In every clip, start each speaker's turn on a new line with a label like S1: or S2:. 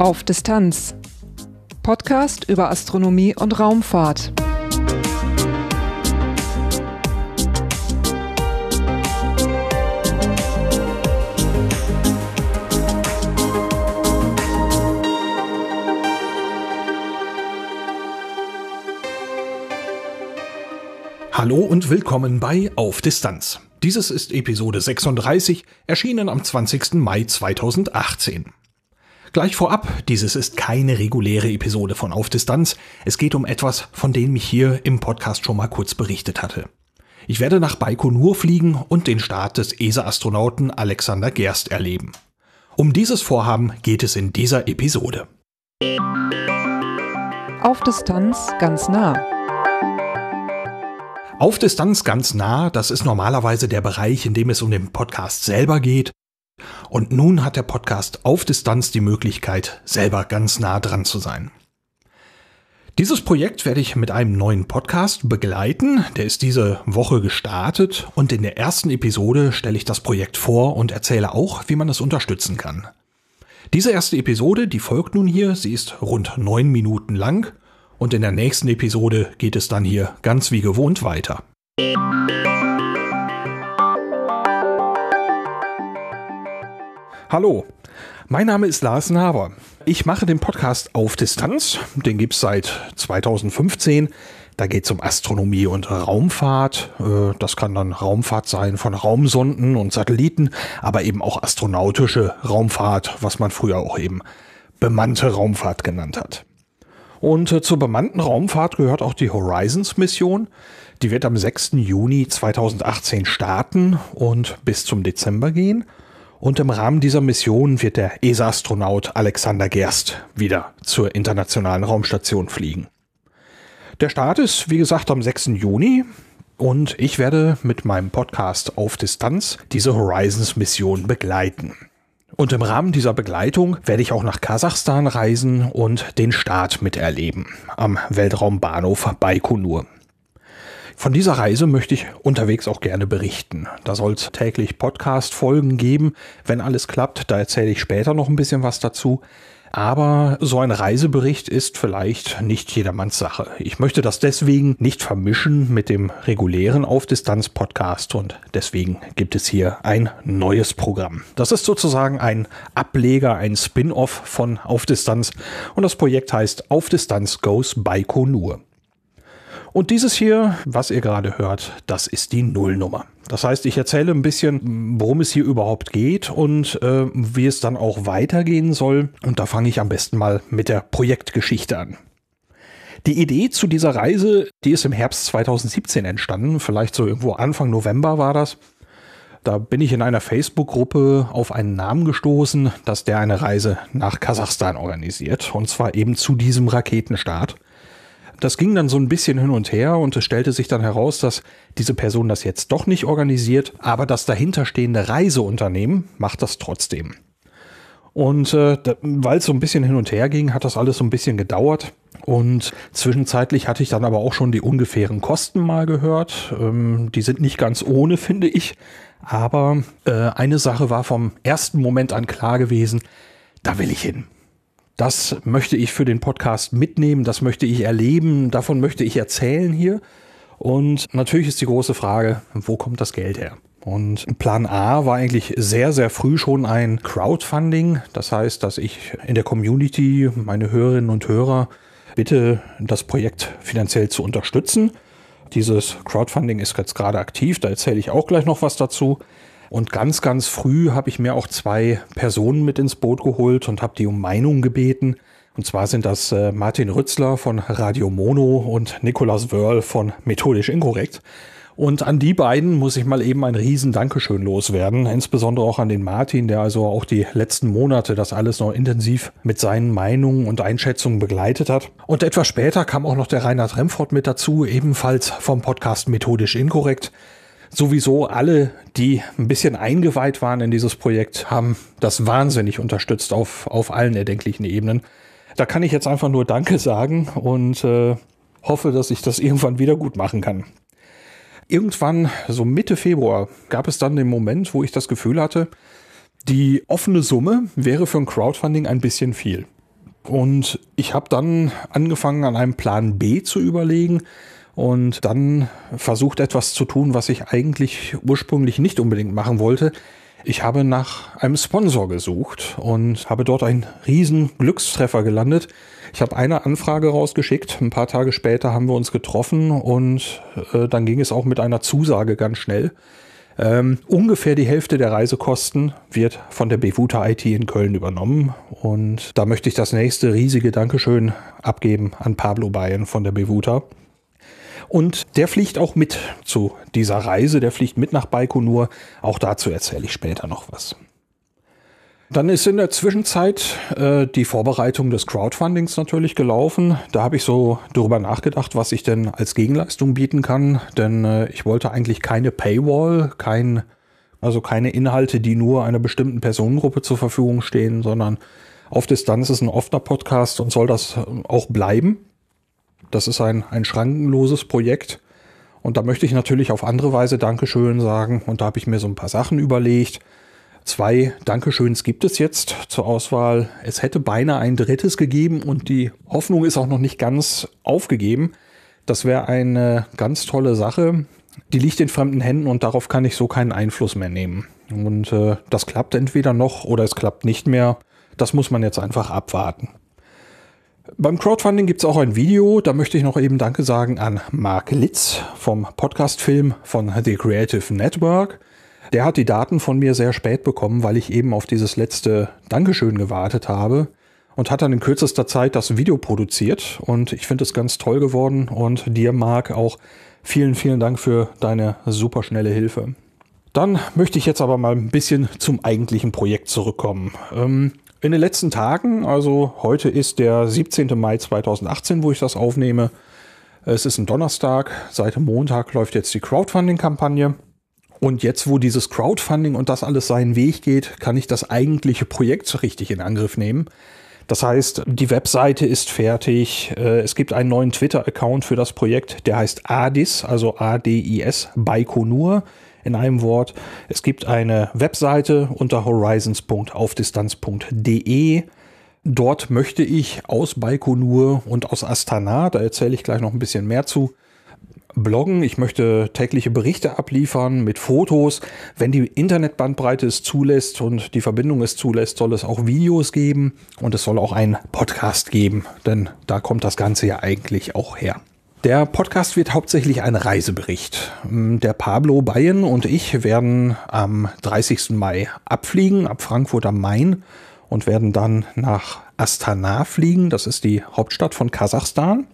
S1: Auf Distanz. Podcast über Astronomie und Raumfahrt.
S2: Hallo und willkommen bei Auf Distanz. Dieses ist Episode 36, erschienen am 20. Mai 2018. Gleich vorab, dieses ist keine reguläre Episode von Auf Distanz. Es geht um etwas, von dem ich hier im Podcast schon mal kurz berichtet hatte. Ich werde nach Baikonur fliegen und den Start des ESA-Astronauten Alexander Gerst erleben. Um dieses Vorhaben geht es in dieser Episode.
S1: Auf Distanz ganz nah.
S2: Auf Distanz ganz nah, das ist normalerweise der Bereich, in dem es um den Podcast selber geht. Und nun hat der Podcast auf Distanz die Möglichkeit, selber ganz nah dran zu sein. Dieses Projekt werde ich mit einem neuen Podcast begleiten. Der ist diese Woche gestartet und in der ersten Episode stelle ich das Projekt vor und erzähle auch, wie man es unterstützen kann. Diese erste Episode, die folgt nun hier, sie ist rund neun Minuten lang und in der nächsten Episode geht es dann hier ganz wie gewohnt weiter. Hallo, mein Name ist Lars Naber. Ich mache den Podcast auf Distanz. Den gibt es seit 2015. Da geht es um Astronomie und Raumfahrt. Äh, das kann dann Raumfahrt sein von Raumsonden und Satelliten, aber eben auch astronautische Raumfahrt, was man früher auch eben bemannte Raumfahrt genannt hat. Und äh, zur bemannten Raumfahrt gehört auch die Horizons-Mission. Die wird am 6. Juni 2018 starten und bis zum Dezember gehen. Und im Rahmen dieser Mission wird der ESA-Astronaut Alexander Gerst wieder zur internationalen Raumstation fliegen. Der Start ist, wie gesagt, am 6. Juni und ich werde mit meinem Podcast auf Distanz diese Horizons-Mission begleiten. Und im Rahmen dieser Begleitung werde ich auch nach Kasachstan reisen und den Start miterleben am Weltraumbahnhof Baikonur. Von dieser Reise möchte ich unterwegs auch gerne berichten. Da soll es täglich Podcast-Folgen geben. Wenn alles klappt, da erzähle ich später noch ein bisschen was dazu. Aber so ein Reisebericht ist vielleicht nicht jedermanns Sache. Ich möchte das deswegen nicht vermischen mit dem regulären Auf-Distanz-Podcast und deswegen gibt es hier ein neues Programm. Das ist sozusagen ein Ableger, ein Spin-off von Auf Distanz und das Projekt heißt Auf Distanz Goes Baikonur. Und dieses hier, was ihr gerade hört, das ist die Nullnummer. Das heißt, ich erzähle ein bisschen, worum es hier überhaupt geht und äh, wie es dann auch weitergehen soll. Und da fange ich am besten mal mit der Projektgeschichte an. Die Idee zu dieser Reise, die ist im Herbst 2017 entstanden, vielleicht so irgendwo Anfang November war das. Da bin ich in einer Facebook-Gruppe auf einen Namen gestoßen, dass der eine Reise nach Kasachstan organisiert. Und zwar eben zu diesem Raketenstart. Das ging dann so ein bisschen hin und her und es stellte sich dann heraus, dass diese Person das jetzt doch nicht organisiert, aber das dahinterstehende Reiseunternehmen macht das trotzdem. Und äh, weil es so ein bisschen hin und her ging, hat das alles so ein bisschen gedauert. Und zwischenzeitlich hatte ich dann aber auch schon die ungefähren Kosten mal gehört. Ähm, die sind nicht ganz ohne, finde ich. Aber äh, eine Sache war vom ersten Moment an klar gewesen, da will ich hin. Das möchte ich für den Podcast mitnehmen, das möchte ich erleben, davon möchte ich erzählen hier. Und natürlich ist die große Frage, wo kommt das Geld her? Und Plan A war eigentlich sehr, sehr früh schon ein Crowdfunding. Das heißt, dass ich in der Community meine Hörerinnen und Hörer bitte, das Projekt finanziell zu unterstützen. Dieses Crowdfunding ist jetzt gerade aktiv, da erzähle ich auch gleich noch was dazu. Und ganz, ganz früh habe ich mir auch zwei Personen mit ins Boot geholt und habe die um Meinung gebeten. Und zwar sind das äh, Martin Rützler von Radio Mono und Nicolas Wörl von Methodisch Inkorrekt. Und an die beiden muss ich mal eben ein riesen Dankeschön loswerden. Insbesondere auch an den Martin, der also auch die letzten Monate das alles noch intensiv mit seinen Meinungen und Einschätzungen begleitet hat. Und etwas später kam auch noch der Reinhard Remford mit dazu, ebenfalls vom Podcast Methodisch Inkorrekt sowieso alle, die ein bisschen eingeweiht waren in dieses Projekt, haben das wahnsinnig unterstützt auf, auf allen erdenklichen Ebenen. Da kann ich jetzt einfach nur Danke sagen und äh, hoffe, dass ich das irgendwann wieder gut machen kann. Irgendwann, so Mitte Februar, gab es dann den Moment, wo ich das Gefühl hatte, die offene Summe wäre für ein Crowdfunding ein bisschen viel. Und ich habe dann angefangen, an einem Plan B zu überlegen und dann versucht etwas zu tun, was ich eigentlich ursprünglich nicht unbedingt machen wollte. Ich habe nach einem Sponsor gesucht und habe dort einen riesen Glückstreffer gelandet. Ich habe eine Anfrage rausgeschickt. Ein paar Tage später haben wir uns getroffen und äh, dann ging es auch mit einer Zusage ganz schnell. Ähm, ungefähr die Hälfte der Reisekosten wird von der Bevuta IT in Köln übernommen. Und da möchte ich das nächste riesige Dankeschön abgeben an Pablo Bayern von der Bevuta. Und der fliegt auch mit zu dieser Reise, der fliegt mit nach Baikonur. Auch dazu erzähle ich später noch was. Dann ist in der Zwischenzeit äh, die Vorbereitung des Crowdfundings natürlich gelaufen. Da habe ich so darüber nachgedacht, was ich denn als Gegenleistung bieten kann. Denn äh, ich wollte eigentlich keine Paywall, kein, also keine Inhalte, die nur einer bestimmten Personengruppe zur Verfügung stehen, sondern auf Distanz ist ein offener Podcast und soll das auch bleiben. Das ist ein, ein schrankenloses Projekt. Und da möchte ich natürlich auf andere Weise Dankeschön sagen. Und da habe ich mir so ein paar Sachen überlegt. Zwei Dankeschöns gibt es jetzt zur Auswahl. Es hätte beinahe ein drittes gegeben und die Hoffnung ist auch noch nicht ganz aufgegeben. Das wäre eine ganz tolle Sache. Die liegt in fremden Händen und darauf kann ich so keinen Einfluss mehr nehmen. Und äh, das klappt entweder noch oder es klappt nicht mehr. Das muss man jetzt einfach abwarten. Beim Crowdfunding gibt es auch ein Video. Da möchte ich noch eben Danke sagen an Mark Litz vom Podcastfilm von The Creative Network. Der hat die Daten von mir sehr spät bekommen, weil ich eben auf dieses letzte Dankeschön gewartet habe und hat dann in kürzester Zeit das Video produziert. Und ich finde es ganz toll geworden. Und dir, Mark, auch vielen, vielen Dank für deine superschnelle Hilfe. Dann möchte ich jetzt aber mal ein bisschen zum eigentlichen Projekt zurückkommen. Ähm, in den letzten Tagen, also heute ist der 17. Mai 2018, wo ich das aufnehme. Es ist ein Donnerstag. Seit Montag läuft jetzt die Crowdfunding-Kampagne. Und jetzt, wo dieses Crowdfunding und das alles seinen Weg geht, kann ich das eigentliche Projekt richtig in Angriff nehmen. Das heißt, die Webseite ist fertig. Äh, es gibt einen neuen Twitter-Account für das Projekt, der heißt ADIS, also A-D-I-S, Baikonur in einem Wort. Es gibt eine Webseite unter horizons.aufdistanz.de. Dort möchte ich aus Baikonur und aus Astana, da erzähle ich gleich noch ein bisschen mehr zu, bloggen. Ich möchte tägliche Berichte abliefern mit Fotos. Wenn die Internetbandbreite es zulässt und die Verbindung es zulässt, soll es auch Videos geben und es soll auch einen Podcast geben, denn da kommt das Ganze ja eigentlich auch her. Der Podcast wird hauptsächlich ein Reisebericht. Der Pablo Bayern und ich werden am 30. Mai abfliegen, ab Frankfurt am Main und werden dann nach Astana fliegen. Das ist die Hauptstadt von Kasachstan.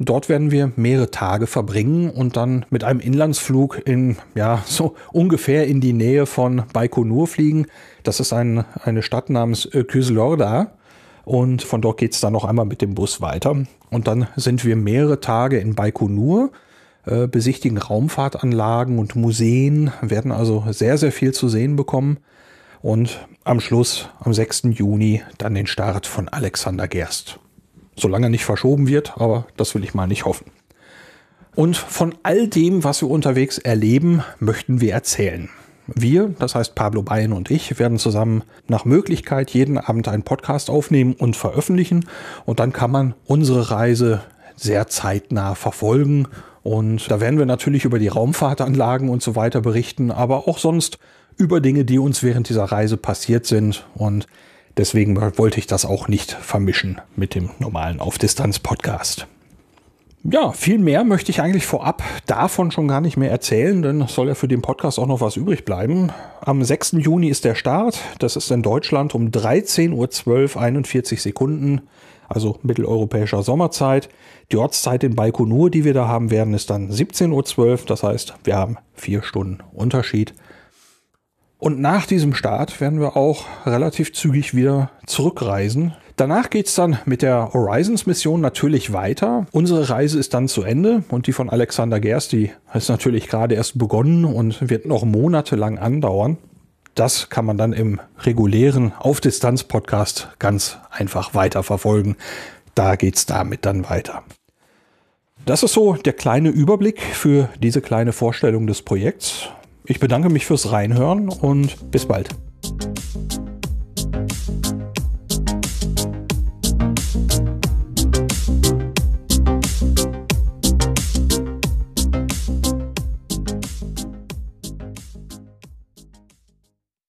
S2: Dort werden wir mehrere Tage verbringen und dann mit einem Inlandsflug in, ja, so ungefähr in die Nähe von Baikonur fliegen. Das ist ein, eine Stadt namens Kyslorda. Und von dort geht es dann noch einmal mit dem Bus weiter. Und dann sind wir mehrere Tage in Baikonur, äh, besichtigen Raumfahrtanlagen und Museen, werden also sehr, sehr viel zu sehen bekommen. Und am Schluss, am 6. Juni, dann den Start von Alexander Gerst. Solange nicht verschoben wird, aber das will ich mal nicht hoffen. Und von all dem, was wir unterwegs erleben, möchten wir erzählen. Wir, das heißt Pablo Bayen und ich, werden zusammen nach Möglichkeit jeden Abend einen Podcast aufnehmen und veröffentlichen. Und dann kann man unsere Reise sehr zeitnah verfolgen. Und da werden wir natürlich über die Raumfahrtanlagen und so weiter berichten, aber auch sonst über Dinge, die uns während dieser Reise passiert sind. Und deswegen wollte ich das auch nicht vermischen mit dem normalen Auf-Distanz-Podcast. Ja, viel mehr möchte ich eigentlich vorab davon schon gar nicht mehr erzählen, denn soll ja für den Podcast auch noch was übrig bleiben. Am 6. Juni ist der Start. Das ist in Deutschland um 13.12 Uhr 41 Sekunden, also mitteleuropäischer Sommerzeit. Die Ortszeit in Baikonur, die wir da haben werden, ist dann 17.12 Uhr. Das heißt, wir haben vier Stunden Unterschied. Und nach diesem Start werden wir auch relativ zügig wieder zurückreisen Danach geht's dann mit der Horizons-Mission natürlich weiter. Unsere Reise ist dann zu Ende und die von Alexander Gerst, die ist natürlich gerade erst begonnen und wird noch monatelang andauern. Das kann man dann im regulären Auf-Distanz-Podcast ganz einfach weiterverfolgen. Da geht's damit dann weiter. Das ist so der kleine Überblick für diese kleine Vorstellung des Projekts. Ich bedanke mich fürs Reinhören und bis bald.